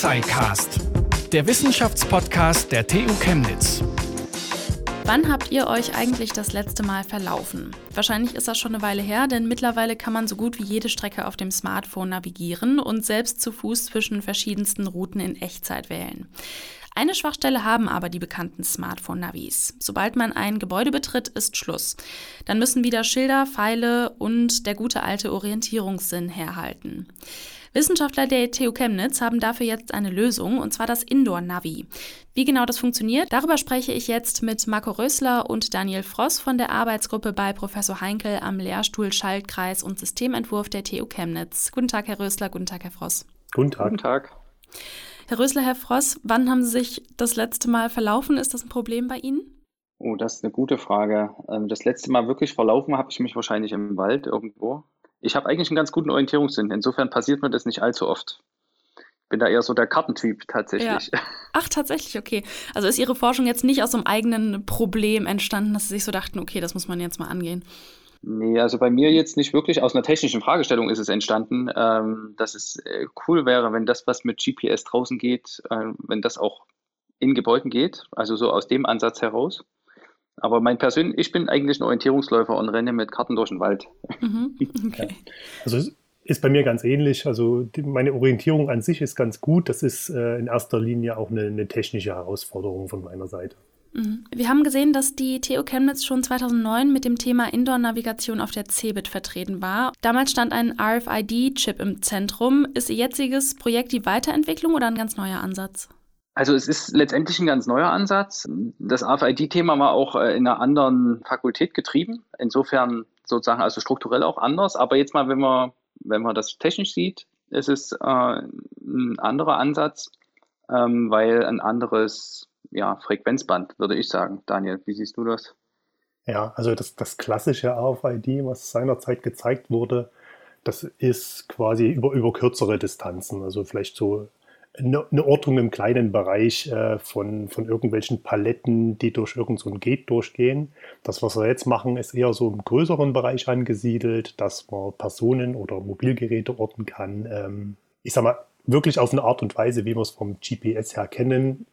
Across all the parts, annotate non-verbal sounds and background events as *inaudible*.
SciCast, der Wissenschaftspodcast der TU Chemnitz. Wann habt ihr euch eigentlich das letzte Mal verlaufen? Wahrscheinlich ist das schon eine Weile her, denn mittlerweile kann man so gut wie jede Strecke auf dem Smartphone navigieren und selbst zu Fuß zwischen verschiedensten Routen in Echtzeit wählen. Eine Schwachstelle haben aber die bekannten Smartphone-Navis. Sobald man ein Gebäude betritt, ist Schluss. Dann müssen wieder Schilder, Pfeile und der gute alte Orientierungssinn herhalten. Wissenschaftler der TU Chemnitz haben dafür jetzt eine Lösung, und zwar das Indoor-Navi. Wie genau das funktioniert, darüber spreche ich jetzt mit Marco Rösler und Daniel Fross von der Arbeitsgruppe bei Professor Heinkel am Lehrstuhl Schaltkreis und Systementwurf der TU Chemnitz. Guten Tag, Herr Rösler, guten Tag, Herr Fross. Guten Tag. Guten Tag. Herr Rösler, Herr Fross, wann haben Sie sich das letzte Mal verlaufen? Ist das ein Problem bei Ihnen? Oh, das ist eine gute Frage. Ähm, das letzte Mal wirklich verlaufen habe ich mich wahrscheinlich im Wald irgendwo. Ich habe eigentlich einen ganz guten Orientierungssinn. Insofern passiert mir das nicht allzu oft. Ich bin da eher so der Kartentyp tatsächlich. Ja. Ach, tatsächlich, okay. Also ist Ihre Forschung jetzt nicht aus einem eigenen Problem entstanden, dass Sie sich so dachten, okay, das muss man jetzt mal angehen? Nee, also bei mir jetzt nicht wirklich. Aus einer technischen Fragestellung ist es entstanden, ähm, dass es äh, cool wäre, wenn das, was mit GPS draußen geht, äh, wenn das auch in Gebäuden geht. Also so aus dem Ansatz heraus. Aber mein persönlich, ich bin eigentlich ein Orientierungsläufer und renne mit Karten durch den Wald. Mhm. *laughs* Okay. Ja. Also es ist bei mir ganz ähnlich. Also die, meine Orientierung an sich ist ganz gut. Das ist äh, in erster Linie auch eine, eine technische Herausforderung von meiner Seite. Mhm. Wir haben gesehen, dass die TU Chemnitz schon 2009 mit dem Thema Indoor-Navigation auf der CeBIT vertreten war. Damals stand ein RFID-Chip im Zentrum. Ist Ihr jetziges Projekt die Weiterentwicklung oder ein ganz neuer Ansatz? Also es ist letztendlich ein ganz neuer Ansatz. Das RFID-Thema war auch äh, in einer anderen Fakultät getrieben. Insofern sozusagen also strukturell auch anders. Aber jetzt mal, wenn man, wenn man das technisch sieht, ist es äh, ein anderer Ansatz, ähm, weil ein anderes ja, Frequenzband, würde ich sagen. Daniel, wie siehst du das? Ja, also das, das klassische RFID, was seinerzeit gezeigt wurde, das ist quasi über, über kürzere Distanzen, also vielleicht so eine, Ortung im kleinen Bereich äh, von, von irgendwelchen Paletten, die durch irgendein so Gate durchgehen. Das, was wir jetzt machen, ist eher so im größeren Bereich angesiedelt, dass man Personen oder Mobilgeräte orten kann. Ähm, ich sag mal, wirklich auf eine Art und Weise, wie wir es vom GPS her kennen,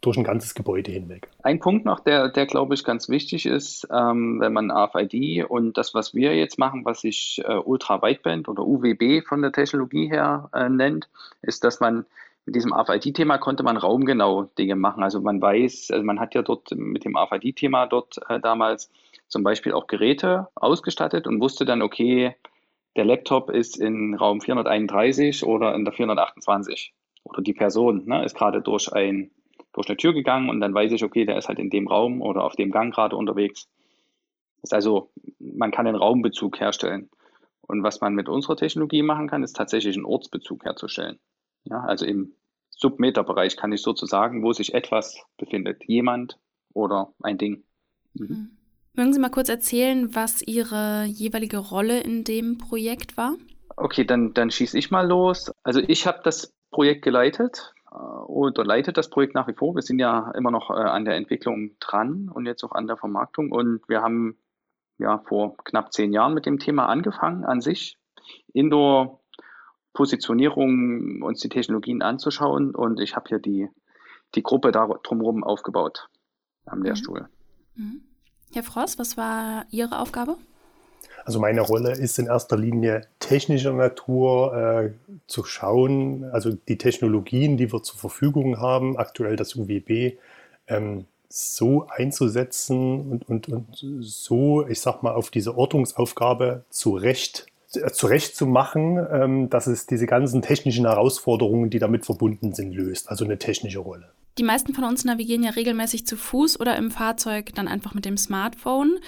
durch ein ganzes Gebäude hinweg. Ein Punkt noch, der, der glaube ich ganz wichtig ist, ähm, wenn man RFID und das, was wir jetzt machen, was sich äh, Ultra Wideband oder UWB von der Technologie her äh, nennt, ist, dass man mit diesem RFID-Thema konnte man raumgenau Dinge machen. Also man weiß, also man hat ja dort mit dem RFID-Thema dort äh, damals zum Beispiel auch Geräte ausgestattet und wusste dann, okay, der Laptop ist in Raum 431 oder in der 428 oder die Person ne, ist gerade durch ein durch eine Tür gegangen und dann weiß ich, okay, der ist halt in dem Raum oder auf dem Gang gerade unterwegs. Ist also, man kann den Raumbezug herstellen. Und was man mit unserer Technologie machen kann, ist tatsächlich einen Ortsbezug herzustellen. Ja, also im Submeterbereich kann ich sozusagen, wo sich etwas befindet, jemand oder ein Ding. Mhm. Hm. Mögen Sie mal kurz erzählen, was Ihre jeweilige Rolle in dem Projekt war? Okay, dann, dann schieße ich mal los. Also ich habe das Projekt geleitet oder leitet das Projekt nach wie vor. Wir sind ja immer noch äh, an der Entwicklung dran und jetzt auch an der Vermarktung. Und wir haben ja vor knapp zehn Jahren mit dem Thema angefangen an sich. Indoor Positionierung uns die Technologien anzuschauen und ich habe hier die, die Gruppe da drumherum aufgebaut am mhm. Lehrstuhl. Mhm. Herr Frost, was war Ihre Aufgabe? Also meine Rolle ist in erster Linie technischer Natur äh, zu schauen, also die Technologien, die wir zur Verfügung haben, aktuell das UWB, ähm, so einzusetzen und, und, und so, ich sag mal, auf diese Ortungsaufgabe zurecht, äh, zurecht zu machen, ähm, dass es diese ganzen technischen Herausforderungen, die damit verbunden sind, löst. Also eine technische Rolle. Die meisten von uns navigieren ja regelmäßig zu Fuß oder im Fahrzeug dann einfach mit dem Smartphone.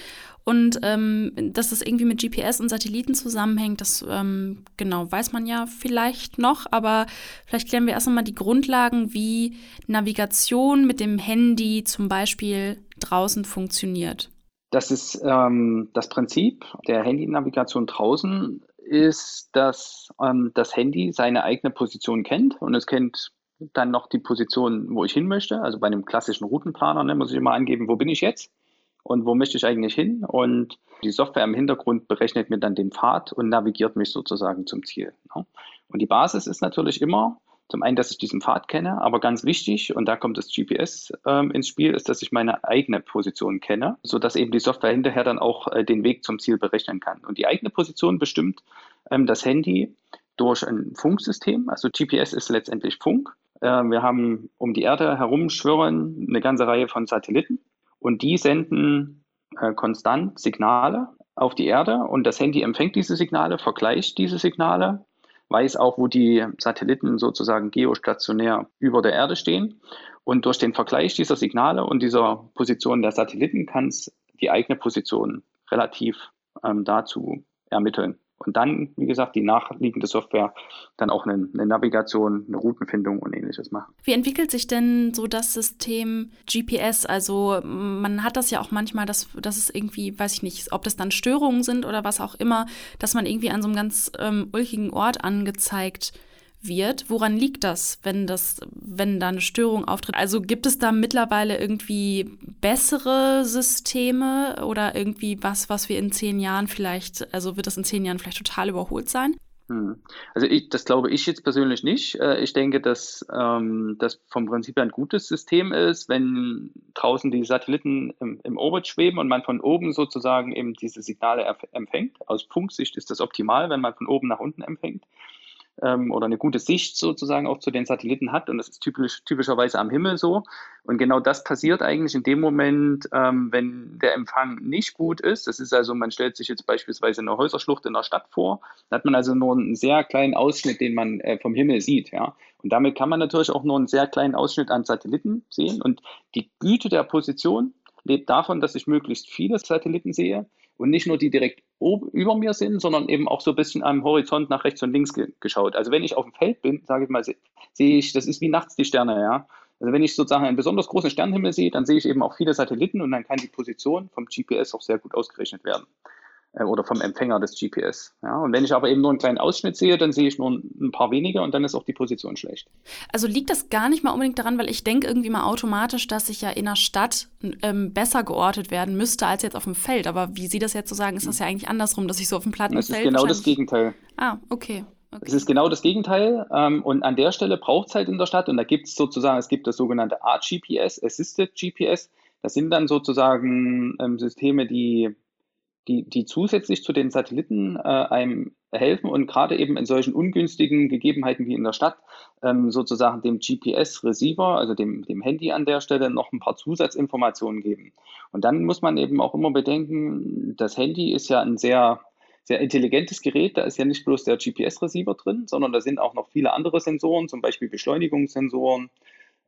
Und ähm, dass das irgendwie mit GPS und Satelliten zusammenhängt, das ähm, genau weiß man ja vielleicht noch, aber vielleicht klären wir erst einmal die Grundlagen, wie Navigation mit dem Handy zum Beispiel draußen funktioniert. Das ist ähm, das Prinzip der Handynavigation draußen ist, dass ähm, das Handy seine eigene Position kennt und es kennt dann noch die Position, wo ich hin möchte. Also bei einem klassischen Routenplaner ne, muss ich immer angeben, wo bin ich jetzt und wo möchte ich eigentlich hin. Und die Software im Hintergrund berechnet mir dann den Pfad und navigiert mich sozusagen zum Ziel. Ne? Und die Basis ist natürlich immer, Zum einen, dass ich diesen Pfad kenne, aber ganz wichtig, und da kommt das GPS ähm, ins Spiel, ist, dass ich meine eigene Position kenne, sodass eben die Software hinterher dann auch äh, den Weg zum Ziel berechnen kann. Und die eigene Position bestimmt ähm, das Handy durch ein Funksystem. Also GPS ist letztendlich Funk. Äh, wir haben um die Erde herum schwirren eine ganze Reihe von Satelliten und die senden äh, konstant Signale auf die Erde und das Handy empfängt diese Signale, vergleicht diese Signale weiß auch, wo die Satelliten sozusagen geostationär über der Erde stehen. Und durch den Vergleich dieser Signale und dieser Position der Satelliten kann es die eigene Position relativ ähm, dazu ermitteln. Und dann, wie gesagt, die nachliegende Software dann auch eine, eine, Navigation, eine Routenfindung und ähnliches machen. Wie entwickelt sich denn so das System GPS? Also man hat das ja auch manchmal, dass, dass es irgendwie, weiß ich nicht, ob das dann Störungen sind oder was auch immer, dass man irgendwie an so einem ganz ähm, ulkigen Ort angezeigt wird wird. Woran liegt das, wenn das, wenn da eine Störung auftritt? Also gibt es da mittlerweile irgendwie bessere Systeme oder irgendwie was, was wir in zehn Jahren vielleicht, also wird das in zehn Jahren vielleicht total überholt sein? Hm. Also ich, das glaube ich jetzt persönlich nicht. Äh, ich denke, dass ähm, das vom Prinzip ein gutes System ist, wenn draußen die Satelliten im, im Orbit schweben und man von oben sozusagen eben diese Signale empfängt. Aus Funksicht ist das optimal, wenn man von oben nach unten empfängt ähm, oder eine gute Sicht sozusagen auch zu den Satelliten hat. Und das ist typisch, typischerweise am Himmel so. Und genau das passiert eigentlich in dem Moment, ähm, wenn der Empfang nicht gut ist. Das ist also, man stellt sich jetzt beispielsweise eine Häuserschlucht in der Stadt vor. Da hat man also nur einen sehr kleinen Ausschnitt, den man äh, vom Himmel sieht. Ja. Und damit kann man natürlich auch nur einen sehr kleinen Ausschnitt an Satelliten sehen. Und die Güte der Position lebt davon, dass ich möglichst viele Satelliten sehe und nicht nur die direkt über mir sind, sondern eben auch so ein bisschen am Horizont nach rechts und links ge geschaut. Also wenn ich auf dem Feld bin, sage ich mal, sehe ich, das ist wie nachts die Sterne, ja. Also wenn ich sozusagen einen besonders großen Sternenhimmel sehe, dann sehe ich eben auch viele Satelliten und dann kann die Position vom GPS auch sehr gut ausgerechnet werden. Äh, oder vom Empfänger des GPS. Ja, und wenn ich aber eben nur einen kleinen Ausschnitt sehe, dann sehe ich nur ein paar wenige und dann ist auch die Position schlecht. Also liegt das gar nicht mal unbedingt daran, weil ich denke irgendwie mal automatisch, dass ich ja in der Stadt ähm, besser geortet werden müsste als jetzt auf dem Feld. Aber wie Sie das jetzt so sagen, ist das ja eigentlich andersrum, dass ich so auf dem platten das Feld. Das ist genau das Gegenteil. Ah, okay. Okay. Es ist genau das Gegenteil. Ähm, und an der Stelle braucht es halt in der Stadt, und da gibt es sozusagen, es gibt das sogenannte ArtGPS, Assisted GPS. Das sind dann sozusagen ähm, Systeme, die die, die zusätzlich zu den Satelliten äh, einem helfen und gerade eben in solchen ungünstigen Gegebenheiten wie in der Stadt ähm, sozusagen dem GPS-Receiver, also dem, dem Handy an der Stelle, noch ein paar Zusatzinformationen geben. Und dann muss man eben auch immer bedenken, das Handy ist ja ein sehr, sehr intelligentes Gerät, da ist ja nicht bloß der GPS-Receiver drin, sondern da sind auch noch viele andere Sensoren, zum Beispiel Beschleunigungssensoren,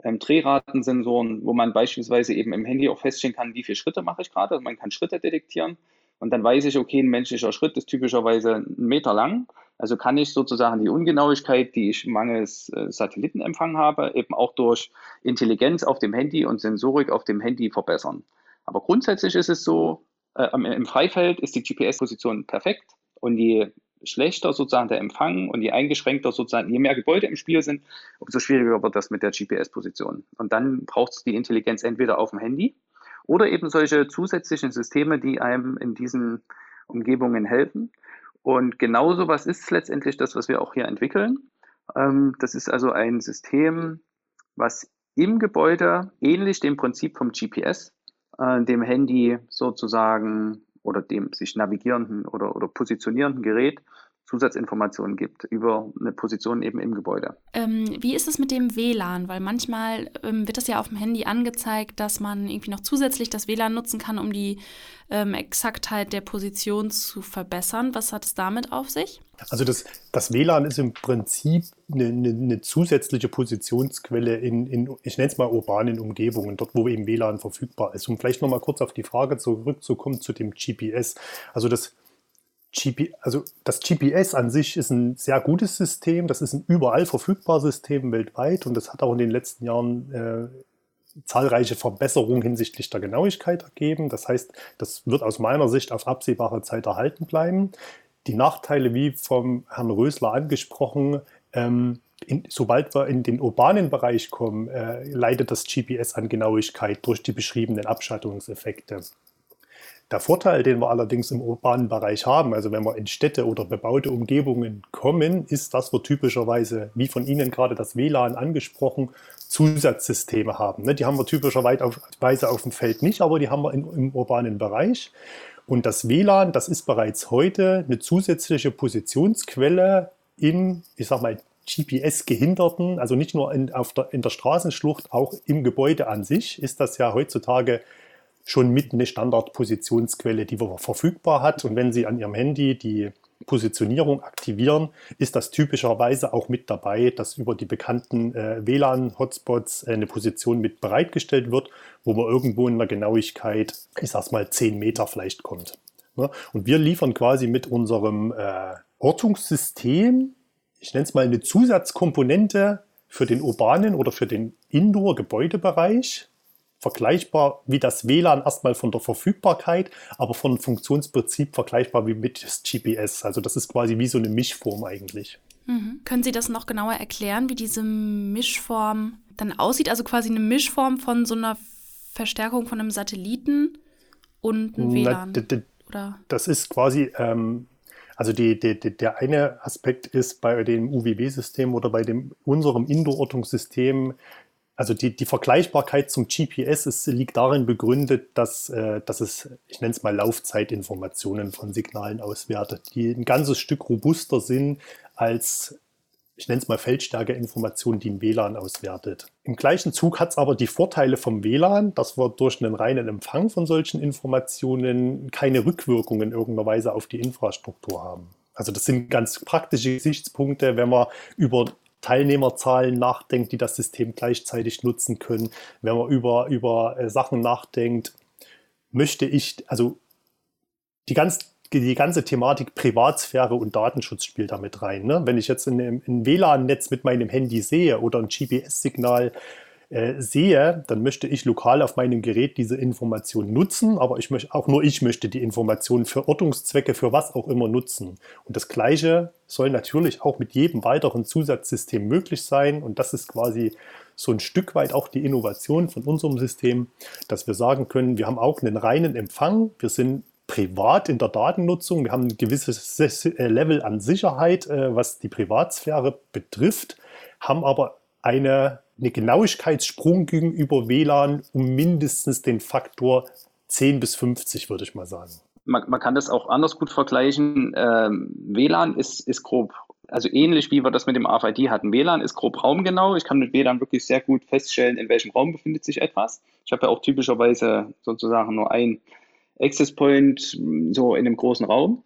ähm, Drehratensensoren, wo man beispielsweise eben im Handy auch feststellen kann, wie viele Schritte mache ich gerade. Also man kann Schritte detektieren. Und dann weiß ich, okay, ein menschlicher Schritt ist typischerweise einen Meter lang. Also kann ich sozusagen die Ungenauigkeit, die ich mangels äh, Satellitenempfang habe, eben auch durch Intelligenz auf dem Handy und Sensorik auf dem Handy verbessern. Aber grundsätzlich ist es so, äh, im Freifeld ist die GPS-Position perfekt und je schlechter sozusagen der Empfang und je eingeschränkter sozusagen, je mehr Gebäude im Spiel sind, umso schwieriger wird das mit der GPS-Position. Und dann braucht es die Intelligenz entweder auf dem Handy oder eben solche zusätzlichen Systeme, die einem in diesen Umgebungen helfen. Und genauso was ist letztendlich das, was wir auch hier entwickeln. Ähm, das ist also ein System, was im Gebäude ähnlich dem Prinzip vom GPS, äh, dem Handy sozusagen oder dem sich navigierenden oder, oder positionierenden Gerät Zusatzinformationen gibt über eine Position eben im Gebäude. Ähm, wie ist es mit dem WLAN? Weil manchmal ähm, wird das ja auf dem Handy angezeigt, dass man irgendwie noch zusätzlich das WLAN nutzen kann, um die ähm, Exaktheit der Position zu verbessern. Was hat es damit auf sich? Also das, das WLAN ist im Prinzip eine, eine, eine zusätzliche Positionsquelle in, in, ich nenne es mal urbanen Umgebungen, dort wo eben WLAN verfügbar ist. Um vielleicht nochmal kurz auf die Frage zurückzukommen zu dem GPS. Also das GP, also das GPS an sich ist ein sehr gutes System. Das ist ein überall verfügbares System weltweit und das hat auch in den letzten Jahren äh, zahlreiche Verbesserungen hinsichtlich der Genauigkeit ergeben. Das heißt, das wird aus meiner Sicht auf absehbare Zeit erhalten bleiben. Die Nachteile, wie vom Herrn Rösler angesprochen, ähm, in, sobald wir in den urbanen Bereich kommen, äh, leidet das GPS an Genauigkeit durch die beschriebenen Abschattungseffekte. Der Vorteil, den wir allerdings im urbanen Bereich haben, also wenn wir in Städte oder bebaute Umgebungen kommen, ist, dass wir typischerweise, wie von Ihnen gerade das WLAN angesprochen, Zusatzsysteme haben. Ne? Die haben wir typischerweise auf dem Feld nicht, aber die haben wir im urbanen Bereich. Und das WLAN, das ist bereits heute eine zusätzliche Positionsquelle im, ich sag mal, GPS-gehinderten, also nicht nur in, auf der, in der Straßenschlucht, auch im Gebäude an sich ist das ja heutzutage schon mit eine Standardpositionsquelle, die man verfügbar hat. Und wenn Sie an Ihrem Handy die Positionierung aktivieren, ist das typischerweise auch mit dabei, dass über die bekannten äh, WLAN-Hotspots äh, eine Position mit bereitgestellt wird, wo man irgendwo in der Genauigkeit, ich sag's mal, 10 Meter vielleicht kommt. Ne? Und wir liefern quasi mit unserem äh, Ortungssystem, ich nenne es mal eine Zusatzkomponente für den urbanen oder für den Indoor-Gebäudebereich, vergleichbar wie das WLAN erstmal von der Verfügbarkeit, aber von Funktionsprinzip vergleichbar wie mit das GPS. Also das ist quasi wie so eine Mischform eigentlich. Mhm. Können Sie das noch genauer erklären, wie diese Mischform dann aussieht? Also quasi eine Mischform von so einer Verstärkung von einem Satelliten und einem WLAN? Na, das ist quasi, ähm, also die, die, der eine Aspekt ist bei dem UWB-System oder bei dem unserem Indoor-Ortungssystem also die, die Vergleichbarkeit zum GPS ist, liegt darin begründet, dass, äh, dass es, ich nenne es mal Laufzeitinformationen von Signalen auswertet, die ein ganzes Stück robuster sind als, ich nenne es mal Feldstärkeinformationen, die ein WLAN auswertet. Im gleichen Zug hat es aber die Vorteile vom WLAN, dass wir durch einen reinen Empfang von solchen Informationen keine Rückwirkungen in irgendeiner Weise auf die Infrastruktur haben. Also das sind ganz praktische Gesichtspunkte, wenn man über Teilnehmerzahlen nachdenkt, die das System gleichzeitig nutzen können, wenn man über, über äh, Sachen nachdenkt, möchte ich, also die, ganz, die ganze Thematik Privatsphäre und Datenschutz spielt damit rein. Ne? Wenn ich jetzt ein, ein WLAN-Netz mit meinem Handy sehe oder ein GPS-Signal äh, sehe, dann möchte ich lokal auf meinem Gerät diese Information nutzen, aber ich möchte, auch nur ich möchte die Information für Ortungszwecke, für was auch immer nutzen. Und das Gleiche soll natürlich auch mit jedem weiteren Zusatzsystem möglich sein. Und das ist quasi so ein Stück weit auch die Innovation von unserem System, dass wir sagen können, wir haben auch einen reinen Empfang, wir sind privat in der Datennutzung, wir haben ein gewisses äh, Level an Sicherheit, äh, was die Privatsphäre betrifft, haben aber eine eine Genauigkeitssprung gegenüber WLAN um mindestens den Faktor 10 bis 50, würde ich mal sagen. Man, man kann das auch anders gut vergleichen. Ähm, WLAN ist, ist grob, also ähnlich wie wir das mit dem RFID hatten. WLAN ist grob raumgenau. Ich kann mit WLAN wirklich sehr gut feststellen, in welchem Raum befindet sich etwas. Ich habe ja auch typischerweise sozusagen nur ein Access Point so in einem großen Raum.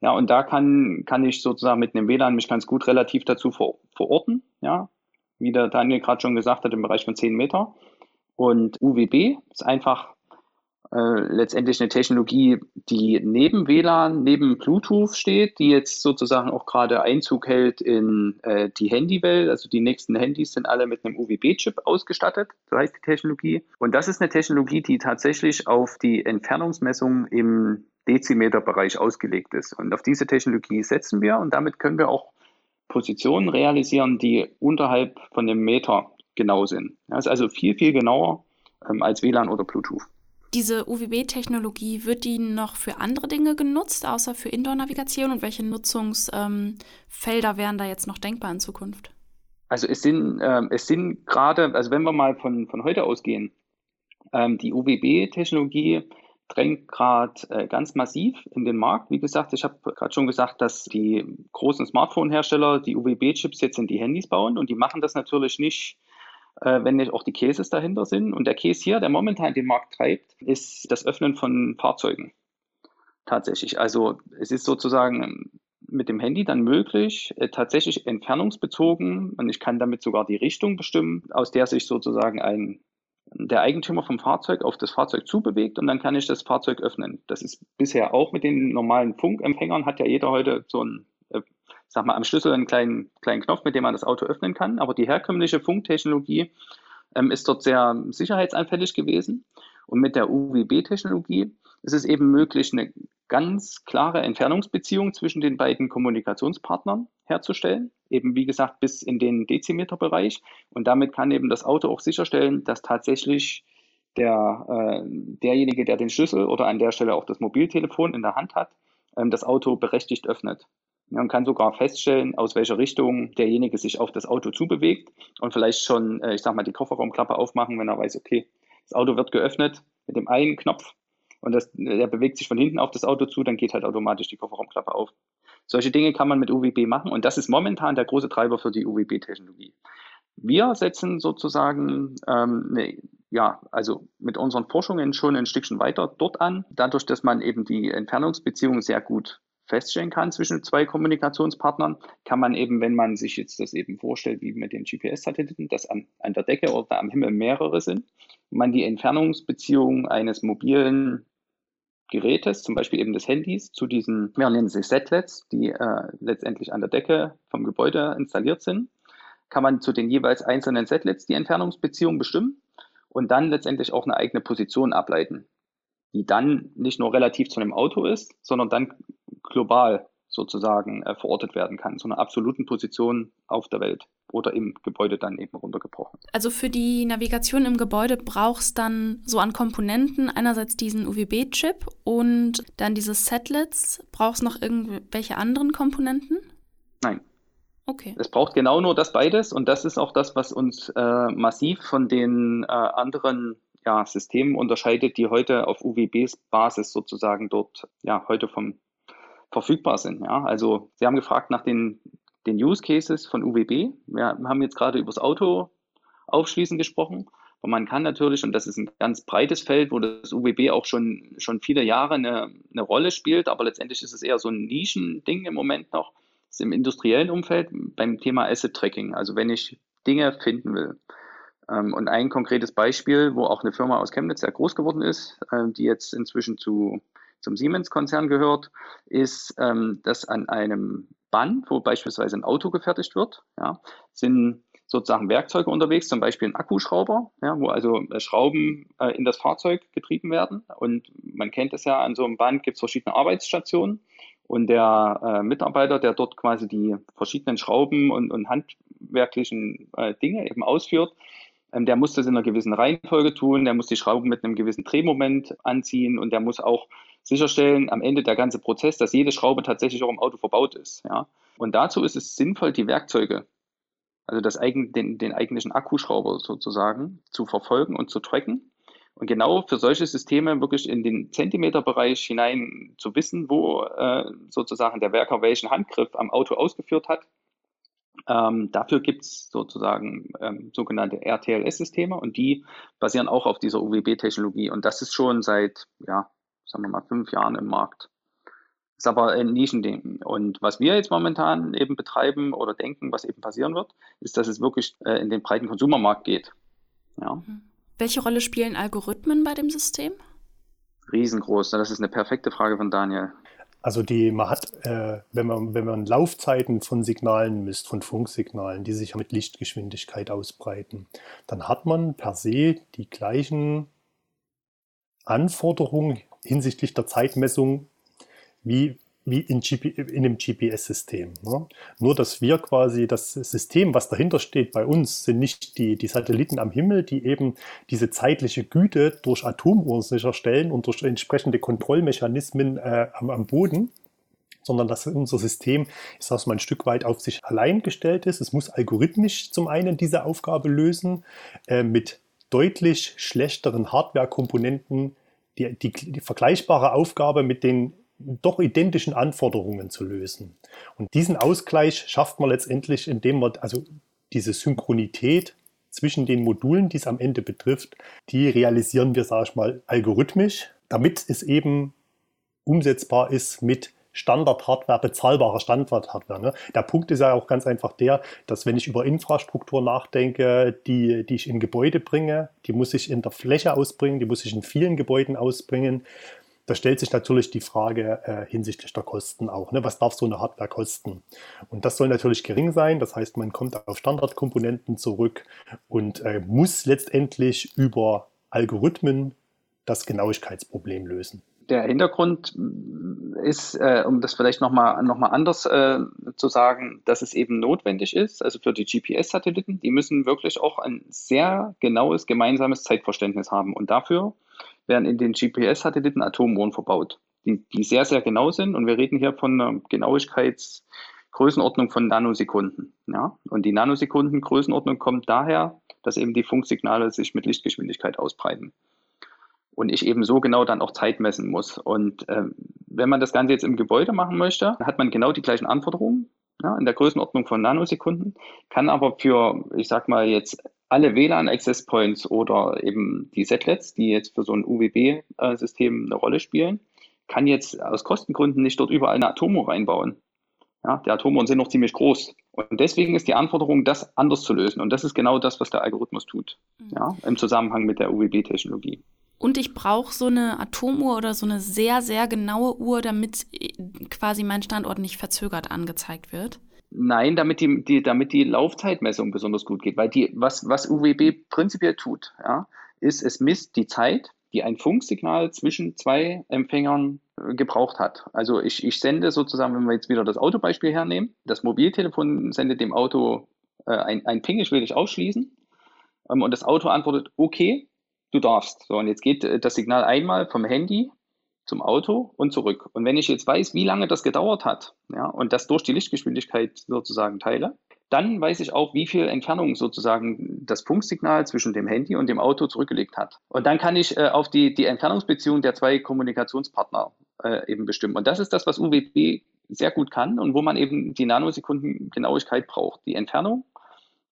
Ja, und da kann, kann ich sozusagen mit einem WLAN mich ganz gut relativ dazu ver, verorten. Ja, wie der Daniel gerade schon gesagt hat, im Bereich von 10 Meter. Und UWB ist einfach äh, letztendlich eine Technologie, die neben WLAN, neben Bluetooth steht, die jetzt sozusagen auch gerade Einzug hält in äh, die Handywelt. Also die nächsten Handys sind alle mit einem UWB-Chip ausgestattet, so heißt die Technologie. Und das ist eine Technologie, die tatsächlich auf die Entfernungsmessung im Dezimeterbereich ausgelegt ist. Und auf diese Technologie setzen wir und damit können wir auch Positionen realisieren, die unterhalb von dem Meter genau sind. Das ist also viel, viel genauer ähm, als WLAN oder Bluetooth. Diese UWB-Technologie, wird die noch für andere Dinge genutzt, außer für Indoor-Navigation? Und welche Nutzungsfelder ähm, wären da jetzt noch denkbar in Zukunft? Also es sind, ähm, es sind gerade, also wenn wir mal von, von heute ausgehen, ähm, die UWB-Technologie drängt gerade äh, ganz massiv in den Markt. Wie gesagt, ich habe gerade schon gesagt, dass die großen Smartphone-Hersteller die UWB-Chips jetzt in die Handys bauen und die machen das natürlich nicht, äh, wenn nicht auch die Cases dahinter sind. Und der Case hier, der momentan den Markt treibt, ist das Öffnen von Fahrzeugen. Tatsächlich. Also es ist sozusagen mit dem Handy dann möglich, äh, tatsächlich entfernungsbezogen, und ich kann damit sogar die Richtung bestimmen, aus der sich sozusagen ein der Eigentümer vom Fahrzeug auf das Fahrzeug zubewegt und dann kann ich das Fahrzeug öffnen. Das ist bisher auch mit den normalen Funkempfängern, hat ja jeder heute so einen, äh, sag mal, am Schlüssel einen kleinen, kleinen Knopf, mit dem man das Auto öffnen kann. Aber die herkömmliche Funktechnologie ähm, ist dort sehr sicherheitsanfällig gewesen. Und mit der UWB-Technologie ist es eben möglich, eine ganz klare Entfernungsbeziehung zwischen den beiden Kommunikationspartnern herzustellen, eben wie gesagt bis in den Dezimeterbereich. Und damit kann eben das Auto auch sicherstellen, dass tatsächlich der, äh, derjenige, der den Schlüssel oder an der Stelle auch das Mobiltelefon in der Hand hat, ähm, das Auto berechtigt öffnet. Man kann sogar feststellen, aus welcher Richtung derjenige sich auf das Auto zubewegt und vielleicht schon, äh, ich sag mal, die Kofferraumklappe aufmachen, wenn er weiß, okay, das Auto wird geöffnet mit dem einen Knopf und das, der bewegt sich von hinten auf das Auto zu, dann geht halt automatisch die Kofferraumklappe auf. Solche Dinge kann man mit UWB machen und das ist momentan der große Treiber für die UWB-Technologie. Wir setzen sozusagen, ähm, ne, ja, also mit unseren Forschungen schon ein Stückchen weiter dort an, dadurch, dass man eben die Entfernungsbeziehungen sehr gut feststellen kann zwischen zwei Kommunikationspartnern, kann man eben, wenn man sich jetzt das eben vorstellt, wie mit den GPS-Satelliten, dass an, an der Decke oder am Himmel mehrere sind, man die Entfernungsbeziehung eines mobilen Gerätes, zum Beispiel eben des Handys, zu diesen, wir nennen sie Setlets, die äh, letztendlich an der Decke vom Gebäude installiert sind, kann man zu den jeweils einzelnen Setlets die Entfernungsbeziehung bestimmen und dann letztendlich auch eine eigene Position ableiten, die dann nicht nur relativ zu einem Auto ist, sondern dann global sozusagen äh, verortet werden kann, zu einer absoluten Position auf der Welt oder im Gebäude dann eben runtergebrochen. Also für die Navigation im Gebäude brauchst dann so an Komponenten einerseits diesen UWB-Chip und dann diese Setlets. Brauchst noch irgendwelche anderen Komponenten? Nein. Okay. Es braucht genau nur das beides und das ist auch das, was uns äh, massiv von den äh, anderen ja, Systemen unterscheidet, die heute auf UWB-Basis sozusagen dort ja heute vom verfügbar sind. Ja? Also Sie haben gefragt nach den, den Use Cases von UWB. Wir haben jetzt gerade über das Auto aufschließen gesprochen. Und man kann natürlich, und das ist ein ganz breites Feld, wo das UWB auch schon, schon viele Jahre eine, eine Rolle spielt, aber letztendlich ist es eher so ein Nischending im Moment noch, ist im industriellen Umfeld beim Thema Asset Tracking. Also wenn ich Dinge finden will. Ähm, und ein konkretes Beispiel, wo auch eine Firma aus Chemnitz sehr groß geworden ist, äh, die jetzt inzwischen zu zum Siemens-Konzern gehört, ist, ähm, dass an einem Band, wo beispielsweise ein Auto gefertigt wird, ja, sind sozusagen Werkzeuge unterwegs, zum Beispiel ein Akkuschrauber, ja, wo also äh, Schrauben äh, in das Fahrzeug getrieben werden. Und man kennt es ja, an so einem Band gibt es verschiedene Arbeitsstationen. Und der äh, Mitarbeiter, der dort quasi die verschiedenen Schrauben und, und handwerklichen äh, Dinge eben ausführt, der muss das in einer gewissen Reihenfolge tun, der muss die Schrauben mit einem gewissen Drehmoment anziehen und der muss auch sicherstellen am Ende der ganze Prozess, dass jede Schraube tatsächlich auch im Auto verbaut ist. Ja? Und dazu ist es sinnvoll, die Werkzeuge, also das eigen, den, den eigentlichen Akkuschrauber sozusagen, zu verfolgen und zu tracken. Und genau für solche Systeme wirklich in den Zentimeterbereich hinein zu wissen, wo äh, sozusagen der Werker welchen Handgriff am Auto ausgeführt hat. Ähm, dafür gibt es sozusagen ähm, sogenannte RTLS-Systeme und die basieren auch auf dieser UWB-Technologie. Und das ist schon seit ja, sagen wir mal, fünf Jahren im Markt. Ist aber ein Nischending. Und was wir jetzt momentan eben betreiben oder denken, was eben passieren wird, ist, dass es wirklich äh, in den breiten Konsumermarkt geht. Ja. Mhm. Welche Rolle spielen Algorithmen bei dem System? Riesengroß. Das ist eine perfekte Frage von Daniel. Also die, man hat, äh, wenn, man, wenn man Laufzeiten von Signalen misst, von Funksignalen, die sich mit Lichtgeschwindigkeit ausbreiten, dann hat man per se die gleichen Anforderungen hinsichtlich der Zeitmessung wie, wie in, GP, in einem GPS-System. Ne? Nur, dass wir quasi das System, was dahinter steht bei uns, sind nicht die, die Satelliten am Himmel, die eben diese zeitliche Güte durch Atomuhren sicherstellen und durch entsprechende Kontrollmechanismen äh, am, am Boden, sondern dass unser System, ich sage mal, ein Stück weit auf sich allein gestellt ist. Es muss algorithmisch zum einen diese Aufgabe lösen, äh, mit deutlich schlechteren Hardware-Komponenten die, die, die vergleichbare Aufgabe mit den doch identischen Anforderungen zu lösen. Und diesen Ausgleich schafft man letztendlich, indem man also diese Synchronität zwischen den Modulen, die es am Ende betrifft, die realisieren wir, sage ich mal, algorithmisch, damit es eben umsetzbar ist mit Standard-Hardware, bezahlbarer Standard-Hardware. Ne? Der Punkt ist ja auch ganz einfach der, dass wenn ich über Infrastruktur nachdenke, die, die ich in Gebäude bringe, die muss ich in der Fläche ausbringen, die muss ich in vielen Gebäuden ausbringen. Da stellt sich natürlich die Frage äh, hinsichtlich der Kosten auch. Ne? Was darf so eine Hardware kosten? Und das soll natürlich gering sein. Das heißt, man kommt auf Standardkomponenten zurück und äh, muss letztendlich über Algorithmen das Genauigkeitsproblem lösen Der Hintergrund ist, äh, um das vielleicht nochmal noch mal anders äh, zu sagen, dass es eben notwendig ist, also für die GPS-Satelliten, die müssen wirklich auch ein sehr genaues gemeinsames Zeitverständnis haben. Und dafür werden in den GPS-Satelliten Atomuhren verbaut, die, die sehr, sehr genau sind. Und wir reden hier von einer Genauigkeitsgrößenordnung von Nanosekunden. Ja? Und die Nanosekundengrößenordnung kommt daher, dass eben die Funksignale sich mit Lichtgeschwindigkeit ausbreiten und ich eben so genau dann auch Zeit messen muss. Und äh, wenn man das Ganze jetzt im Gebäude machen möchte, hat man genau die gleichen Anforderungen ja, in der Größenordnung von Nanosekunden, kann aber für, ich sag mal jetzt alle WLAN-Access Points oder eben die Setlets, die jetzt für so ein UWB-System eine Rolle spielen, kann jetzt aus Kostengründen nicht dort überall eine Atomuhr reinbauen. Ja, die Atomuhren sind noch ziemlich groß. Und deswegen ist die Anforderung, das anders zu lösen. Und das ist genau das, was der Algorithmus tut, mhm. ja, im Zusammenhang mit der UWB-Technologie. Und ich brauche so eine Atomuhr oder so eine sehr, sehr genaue Uhr, damit äh, quasi mein Standort nicht verzögert angezeigt wird. Nein, damit die, die, damit die Laufzeitmessung besonders gut geht. Weil die, was, was UWB prinzipiell tut, ja, ist, es misst die Zeit, die ein Funksignal zwischen zwei Empfängern äh, gebraucht hat. Also ich, ich sende sozusagen, wenn wir jetzt wieder das Autobeispiel hernehmen, das Mobiltelefon sendet dem Auto äh, ein, ein Ping, ich will dich ausschließen. Ähm, und das Auto antwortet, okay, du darfst. So, und jetzt geht äh, das Signal einmal vom Handy zum Auto und zurück. Und wenn ich jetzt weiß, wie lange das gedauert hat, ja, und das durch die Lichtgeschwindigkeit sozusagen teile, dann weiß ich auch, wie viel Entfernung sozusagen das Funksignal zwischen dem Handy und dem Auto zurückgelegt hat. Und dann kann ich äh, auf die, die Entfernungsbeziehung der zwei Kommunikationspartner äh, eben bestimmen. Und das ist das, was UWB sehr gut kann und wo man eben die Nanosekundengenauigkeit braucht. Die Entfernung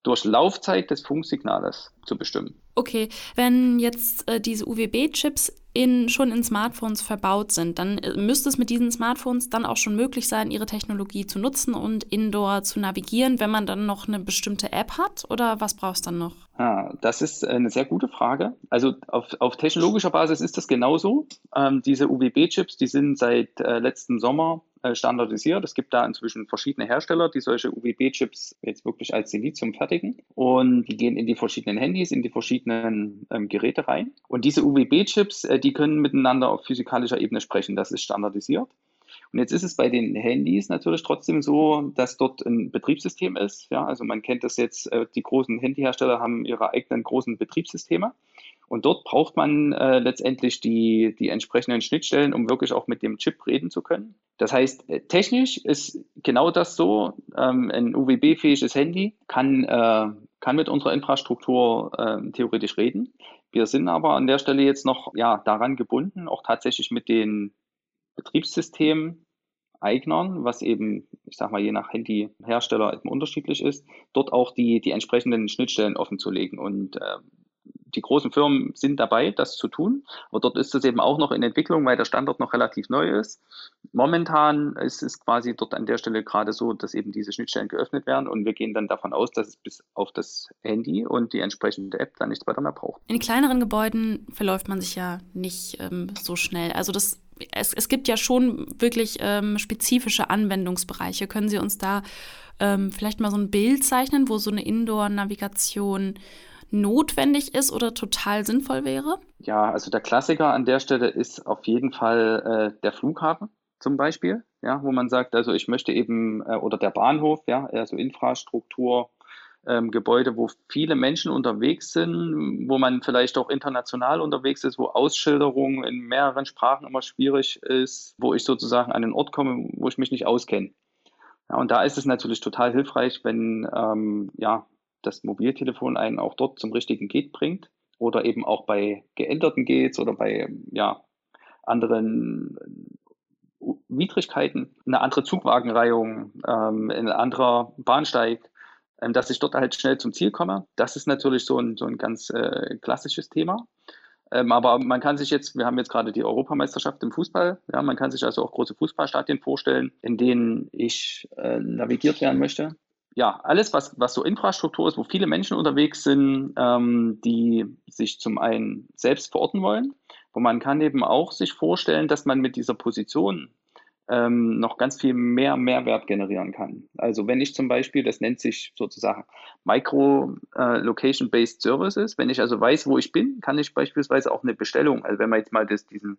durch Laufzeit des Funksignales zu bestimmen. Okay, wenn jetzt äh, diese UWB-Chips in, schon in Smartphones verbaut sind, dann äh, müsste es mit diesen Smartphones dann auch schon möglich sein, ihre Technologie zu nutzen und indoor zu navigieren, wenn man dann noch eine bestimmte App hat? Oder was brauchst du dann noch? Ah, das ist eine sehr gute Frage. Also auf, auf technologischer Basis ist das genauso. Ähm, diese UWB-Chips, die sind seit äh, letztem Sommer äh, standardisiert. Es gibt da inzwischen verschiedene Hersteller, die solche UWB-Chips jetzt wirklich als Silizium fertigen. Und die gehen in die verschiedenen Handys, in die verschiedenen ähm, Geräte rein. Und diese UWB-Chips, äh, die können miteinander auf physikalischer Ebene sprechen. Das ist standardisiert. Und jetzt ist es bei den Handys natürlich trotzdem so, dass dort ein Betriebssystem ist. Ja, also man kennt das jetzt, äh, die großen Handyhersteller haben ihre eigenen großen Betriebssysteme. Und dort braucht man äh, letztendlich die, die entsprechenden Schnittstellen, um wirklich auch mit dem Chip reden zu können. Das heißt, äh, technisch ist genau das so. Ähm, ein UWB-fähiges Handy kann, äh, kann mit unserer Infrastruktur äh, theoretisch reden. Wir sind aber an der Stelle jetzt noch ja, daran gebunden, auch tatsächlich mit den Betriebssystemen Eignern, was eben, ich sag mal, je nach Handyhersteller eben unterschiedlich ist, dort auch die, die entsprechenden Schnittstellen offen zu legen. Und äh, die großen Firmen sind dabei, das zu tun. Aber dort ist es eben auch noch in Entwicklung, weil der Standort noch relativ neu ist. Momentan ist es quasi dort an der Stelle gerade so, dass eben diese Schnittstellen geöffnet werden und wir gehen dann davon aus, dass es bis auf das Handy und die entsprechende App dann nichts weiter mehr braucht. In kleineren Gebäuden verläuft man sich ja nicht ähm, so schnell. Also das es, es gibt ja schon wirklich ähm, spezifische Anwendungsbereiche. Können Sie uns da ähm, vielleicht mal so ein Bild zeichnen, wo so eine Indoor-Navigation notwendig ist oder total sinnvoll wäre? Ja, also der Klassiker an der Stelle ist auf jeden Fall äh, der Flughafen zum Beispiel, ja, wo man sagt, also ich möchte eben, äh, oder der Bahnhof, ja, also Infrastruktur, ähm, Gebäude, wo viele Menschen unterwegs sind, wo man vielleicht auch international unterwegs ist, wo Ausschilderung in mehreren Sprachen immer schwierig ist, wo ich sozusagen an einen Ort komme, wo ich mich nicht auskenne. Ja, und da ist es natürlich total hilfreich, wenn ähm, ja, das Mobiltelefon einen auch dort zum richtigen Gate bringt oder eben auch bei geänderten Gates oder bei ja, anderen Widrigkeiten, eine andere Zugwagenreihung, ähm, ein anderer Bahnsteig, ähm, dass ich dort halt schnell zum Ziel komme. Das ist natürlich so ein, so ein ganz äh, klassisches Thema. Ähm, aber man kann sich jetzt, wir haben jetzt gerade die Europameisterschaft im Fußball, ja, man kann sich also auch große Fußballstadien vorstellen, in denen ich äh, navigiert werden möchte ja, alles, was, was so Infrastruktur ist, wo viele Menschen unterwegs sind, ähm, die sich zum einen selbst verorten wollen, wo man kann eben auch sich vorstellen, dass man mit dieser Position ähm, noch ganz viel mehr Mehrwert generieren kann. Also wenn ich zum Beispiel, das nennt sich sozusagen Micro-Location-Based Services, wenn ich also weiß, wo ich bin, kann ich beispielsweise auch eine Bestellung, also wenn man jetzt mal das, diesen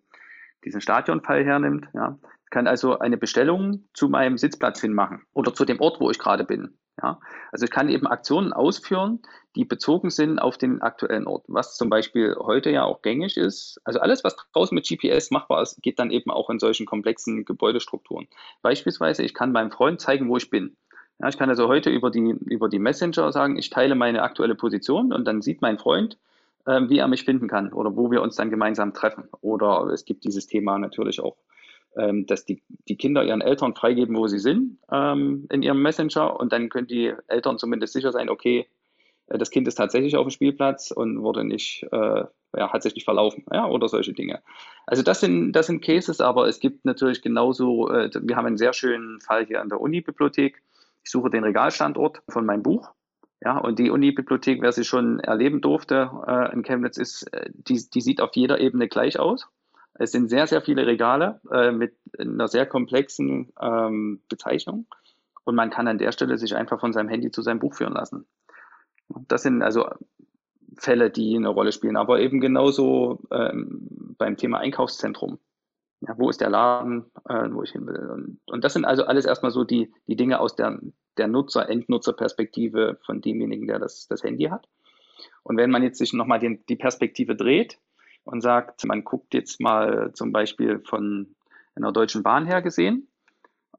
diesen Stadionfall hernimmt. Ja. Kann also eine Bestellung zu meinem Sitzplatz hin machen oder zu dem Ort, wo ich gerade bin. Ja. Also ich kann eben Aktionen ausführen, die bezogen sind auf den aktuellen Ort, was zum Beispiel heute ja auch gängig ist. Also alles, was draußen mit GPS machbar ist, geht dann eben auch in solchen komplexen Gebäudestrukturen. Beispielsweise, ich kann meinem Freund zeigen, wo ich bin. Ja, ich kann also heute über die, über die Messenger sagen, ich teile meine aktuelle Position und dann sieht mein Freund, äh, wie er mich finden kann oder wo wir uns dann gemeinsam treffen. Oder es gibt dieses Thema natürlich auch, ähm, dass die, die Kinder ihren Eltern freigeben, wo sie sind ähm, in ihrem Messenger und dann können die Eltern zumindest sicher sein, okay, äh, das Kind ist tatsächlich auf dem Spielplatz und wurde nicht, äh, ja, hat sich nicht verlaufen, ja, oder solche Dinge. Also das sind, das sind Cases, aber es gibt natürlich genauso, äh, wir haben einen sehr schönen Fall hier an der Uni-Bibliothek, ich suche den Regalstandort von meinem Buch. Ja, und die Uni-Bibliothek, wer sie schon erleben durfte äh, in Chemnitz, ist, äh, die, die sieht auf jeder Ebene gleich aus. Es sind sehr, sehr viele Regale äh, mit einer sehr komplexen ähm, Bezeichnung. Und man kann an der Stelle sich einfach von seinem Handy zu seinem Buch führen lassen. Das sind also Fälle, die eine Rolle spielen. Aber eben genauso ähm, beim Thema Einkaufszentrum ja, wo ist der Laden, äh, wo ich hin will. Und, und das sind also alles erstmal so die, die Dinge aus der, der Nutzer-, Endnutzerperspektive von demjenigen, der das, das Handy hat. Und wenn man jetzt sich nochmal die Perspektive dreht und sagt, man guckt jetzt mal zum Beispiel von einer Deutschen Bahn her gesehen,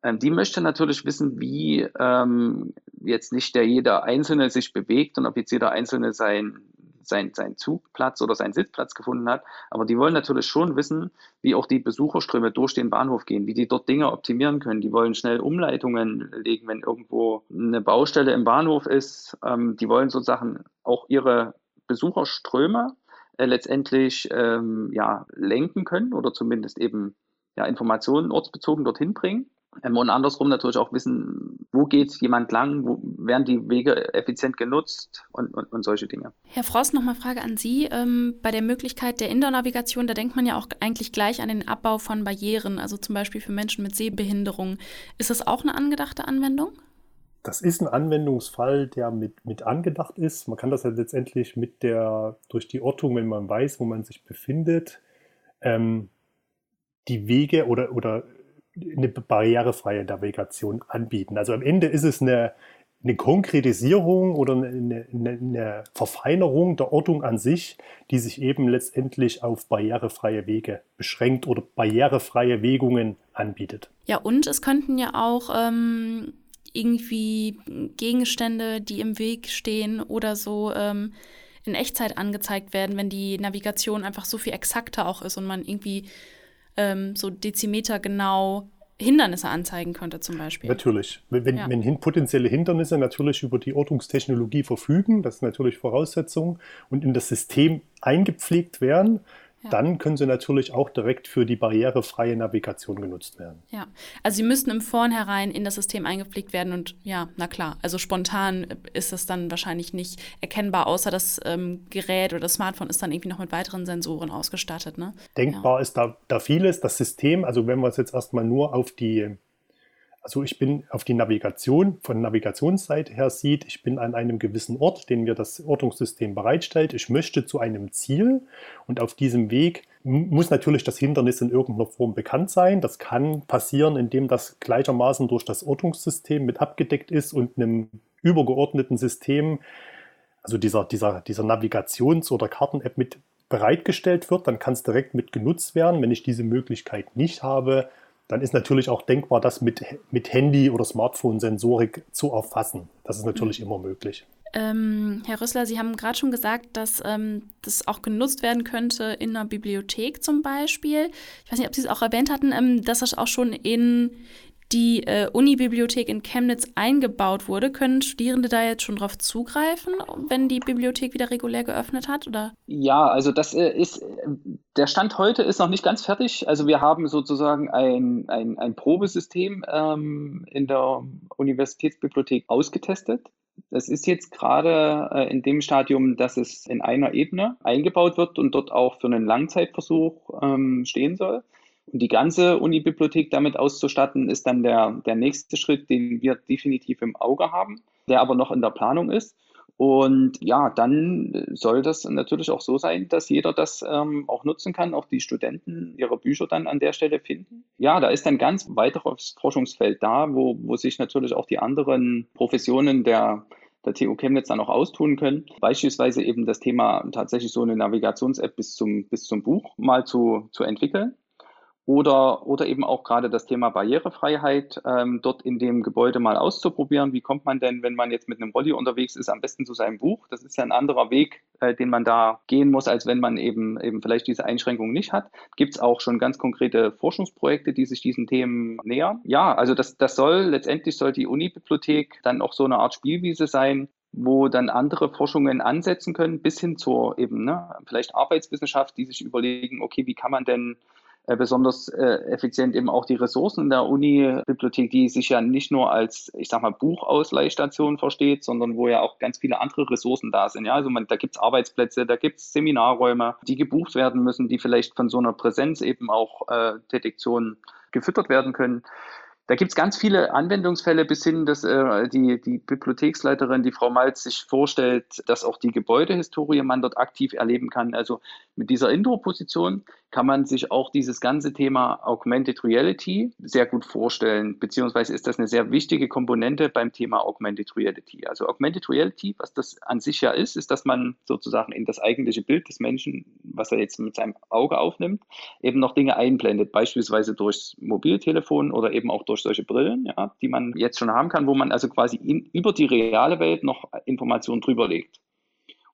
ähm, die möchte natürlich wissen, wie ähm, jetzt nicht der jeder Einzelne sich bewegt und ob jetzt jeder Einzelne sein, sein, sein Zugplatz oder seinen Sitzplatz gefunden hat. Aber die wollen natürlich schon wissen, wie auch die Besucherströme durch den Bahnhof gehen, wie die dort Dinge optimieren können. Die wollen schnell Umleitungen legen, wenn irgendwo eine Baustelle im Bahnhof ist. Ähm, die wollen sozusagen auch ihre Besucherströme äh, letztendlich ähm, ja, lenken können oder zumindest eben ja, Informationen ortsbezogen dorthin bringen. Ähm, und andersrum natürlich auch wissen, wo geht jemand lang, wo werden die Wege effizient genutzt und, und, und solche Dinge. Herr Frost, nochmal Frage an Sie. Ähm, bei der Möglichkeit der Indoor-Navigation, da denkt man ja auch eigentlich gleich an den Abbau von Barrieren, also zum Beispiel für Menschen mit Sehbehinderung. Ist das auch eine angedachte Anwendung? Das ist ein Anwendungsfall, der mit, mit angedacht ist. Man kann das ja letztendlich mit der, durch die Ortung, wenn man weiß, wo man sich befindet, ähm, die Wege oder, oder eine barrierefreie Navigation anbieten. Also am Ende ist es eine, eine Konkretisierung oder eine, eine, eine, Verfeinerung der Ortung an sich, die sich eben letztendlich auf barrierefreie Wege beschränkt oder barrierefreie Wegungen anbietet. Ja, und es könnten ja auch ähm, irgendwie Gegenstände, die im Weg stehen oder so, ähm, in Echtzeit angezeigt werden, wenn die Navigation einfach so viel exakter auch ist und man irgendwie ähm, so Dezimeter genau Hindernisse anzeigen könnte zum Beispiel. Natürlich. Wenn, ja. wenn potenzielle Hindernisse natürlich über die Ortungstechnologie verfügen, das ist natürlich Voraussetzung, und in das System eingepflegt werden, dann können sie natürlich auch direkt für die barrierefreie Navigation genutzt werden. Ja, also sie müssten im Vornherein in das System eingepflegt werden und ja, na klar, also spontan ist es dann wahrscheinlich nicht erkennbar, außer das ähm, Gerät oder das Smartphone ist dann irgendwie noch mit weiteren Sensoren ausgestattet. Ne? Denkbar ja. ist da, da vieles. Das System, also wenn wir es jetzt erstmal nur auf die also ich bin auf die Navigation, von Navigationsseite her sieht, ich bin an einem gewissen Ort, den mir das Ortungssystem bereitstellt. Ich möchte zu einem Ziel und auf diesem Weg muss natürlich das Hindernis in irgendeiner Form bekannt sein. Das kann passieren, indem das gleichermaßen durch das Ortungssystem mit abgedeckt ist und einem übergeordneten System, also dieser, dieser, dieser Navigations- oder Karten-App mit bereitgestellt wird. Dann kann es direkt mit genutzt werden. Wenn ich diese Möglichkeit nicht habe, dann ist natürlich auch denkbar, das mit, mit Handy- oder Smartphone-Sensorik zu erfassen. Das ist natürlich mhm. immer möglich. Ähm, Herr Rössler, Sie haben gerade schon gesagt, dass ähm, das auch genutzt werden könnte in einer Bibliothek zum Beispiel. Ich weiß nicht, ob Sie es auch erwähnt hatten, ähm, dass das auch schon in die äh, Unibibliothek in Chemnitz eingebaut wurde. Können Studierende da jetzt schon drauf zugreifen, wenn die Bibliothek wieder regulär geöffnet hat? Oder? Ja, also das äh, ist, der Stand heute ist noch nicht ganz fertig. Also wir haben sozusagen ein, ein, ein Probesystem ähm, in der Universitätsbibliothek ausgetestet. Das ist jetzt gerade äh, in dem Stadium, dass es in einer Ebene eingebaut wird und dort auch für einen Langzeitversuch ähm, stehen soll. Und die ganze Uni-Bibliothek damit auszustatten, ist dann der, der nächste Schritt, den wir definitiv im Auge haben, der aber noch in der Planung ist. Und ja, dann soll das natürlich auch so sein, dass jeder das ähm, auch nutzen kann, auch die Studenten ihre Bücher dann an der Stelle finden. Ja, da ist ein ganz weiteres Forschungsfeld da, wo, wo sich natürlich auch die anderen Professionen der der TU Chemnitz dann auch austun können. Beispielsweise eben das Thema tatsächlich so eine Navigations-App bis zum, bis zum Buch mal zu, zu entwickeln. Oder, oder eben auch gerade das Thema Barrierefreiheit ähm, dort in dem Gebäude mal auszuprobieren. Wie kommt man denn, wenn man jetzt mit einem Rolli unterwegs ist, am besten zu seinem Buch? Das ist ja ein anderer Weg, äh, den man da gehen muss, als wenn man eben, eben vielleicht diese Einschränkungen nicht hat. Gibt es auch schon ganz konkrete Forschungsprojekte, die sich diesen Themen nähern? Ja, also das, das soll, letztendlich soll die Uni-Bibliothek dann auch so eine Art Spielwiese sein, wo dann andere Forschungen ansetzen können, bis hin zur eben ne, vielleicht Arbeitswissenschaft, die sich überlegen, okay, wie kann man denn besonders äh, effizient eben auch die Ressourcen der Uni-Bibliothek, die sich ja nicht nur als, ich sag mal, Buchausleihstation versteht, sondern wo ja auch ganz viele andere Ressourcen da sind. Ja, also man, da gibt es Arbeitsplätze, da gibt es Seminarräume, die gebucht werden müssen, die vielleicht von so einer Präsenz eben auch äh, Detektion gefüttert werden können. Da gibt es ganz viele Anwendungsfälle bis hin, dass äh, die, die Bibliotheksleiterin, die Frau Malz, sich vorstellt, dass auch die Gebäudehistorie man dort aktiv erleben kann. Also mit dieser Intro-Position kann man sich auch dieses ganze Thema Augmented Reality sehr gut vorstellen, beziehungsweise ist das eine sehr wichtige Komponente beim Thema Augmented Reality. Also Augmented Reality, was das an sich ja ist, ist, dass man sozusagen in das eigentliche Bild des Menschen, was er jetzt mit seinem Auge aufnimmt, eben noch Dinge einblendet, beispielsweise durchs Mobiltelefon oder eben auch durch solche Brillen, ja, die man jetzt schon haben kann, wo man also quasi in, über die reale Welt noch Informationen drüber legt.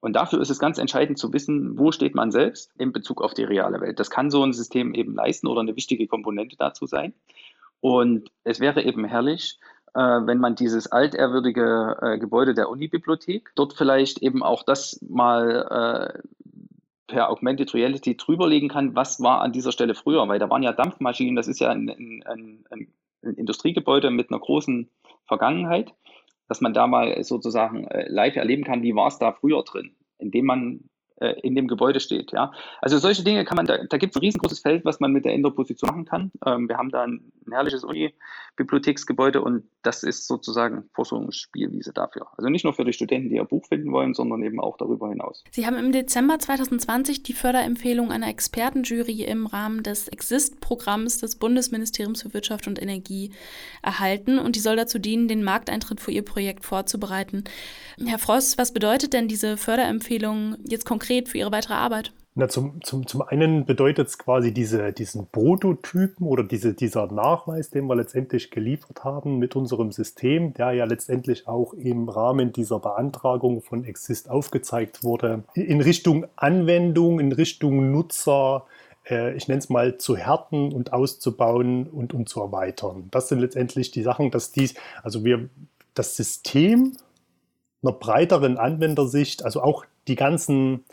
Und dafür ist es ganz entscheidend zu wissen, wo steht man selbst in Bezug auf die reale Welt. Das kann so ein System eben leisten oder eine wichtige Komponente dazu sein. Und es wäre eben herrlich, äh, wenn man dieses altehrwürdige äh, Gebäude der Unibibliothek dort vielleicht eben auch das mal äh, per Augmented Reality drüberlegen kann, was war an dieser Stelle früher, weil da waren ja Dampfmaschinen, das ist ja ein, ein, ein, ein Industriegebäude mit einer großen Vergangenheit dass man da mal sozusagen äh, live erleben kann, wie war es da früher drin, indem man äh, in dem Gebäude steht. Ja? Also solche Dinge kann man, da, da gibt es ein riesengroßes Feld, was man mit der Indoor-Position machen kann. Ähm, wir haben da ein, ein herrliches Uni-Bibliotheksgebäude und das ist sozusagen Forschungsspielwiese dafür. Also nicht nur für die Studenten, die ihr Buch finden wollen, sondern eben auch darüber hinaus. Sie haben im Dezember 2020 die Förderempfehlung einer Expertenjury im Rahmen des Exist-Programms des Bundesministeriums für Wirtschaft und Energie erhalten und die soll dazu dienen, den Markteintritt für Ihr Projekt vorzubereiten. Herr Frost, was bedeutet denn diese Förderempfehlung jetzt konkret? Konkret für Ihre weitere Arbeit? Na, zum, zum, zum einen bedeutet es quasi diese, diesen Prototypen oder diese, dieser Nachweis, den wir letztendlich geliefert haben mit unserem System, der ja letztendlich auch im Rahmen dieser Beantragung von Exist aufgezeigt wurde, in Richtung Anwendung, in Richtung Nutzer, äh, ich nenne es mal zu härten und auszubauen und, und zu erweitern. Das sind letztendlich die Sachen, dass dies, also wir das System einer breiteren Anwendersicht, also auch die ganzen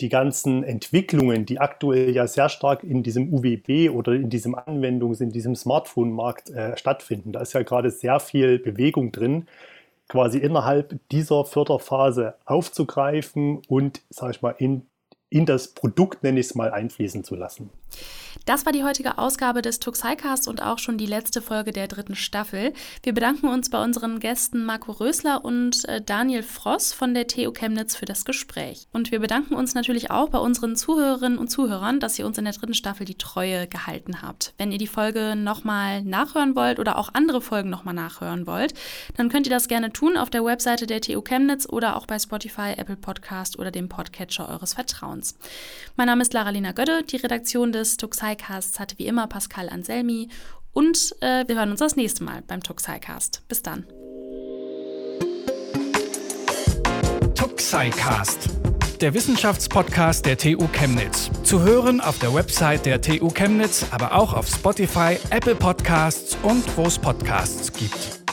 die ganzen Entwicklungen, die aktuell ja sehr stark in diesem UWB oder in diesem Anwendungs-, in diesem Smartphone-Markt äh, stattfinden. Da ist ja gerade sehr viel Bewegung drin, quasi innerhalb dieser Förderphase aufzugreifen und, sage ich mal, in, in das Produkt, nenne ich es mal, einfließen zu lassen. Das war die heutige Ausgabe des Tuxicast und auch schon die letzte Folge der dritten Staffel. Wir bedanken uns bei unseren Gästen Marco Rösler und äh, Daniel Fross von der TU Chemnitz für das Gespräch. Und wir bedanken uns natürlich auch bei unseren Zuhörerinnen und Zuhörern, dass ihr uns in der dritten Staffel die Treue gehalten habt. Wenn ihr die Folge nochmal nachhören wollt oder auch andere Folgen nochmal nachhören wollt, dann könnt ihr das gerne tun auf der Webseite der TU Chemnitz oder auch bei Spotify, Apple Podcast oder dem Podcatcher eures Vertrauens. Mein Name ist Lara-Lena Gödde, die Redaktion des Tuxicast Tuxicast hatte wie immer Pascal Anselmi und äh, wir hören uns das nächste Mal beim Tuxicast. Bis dann. Tuxicast, der Wissenschaftspodcast der TU Chemnitz. Zu hören auf der Website der TU Chemnitz, aber auch auf Spotify, Apple Podcasts und wo es Podcasts gibt.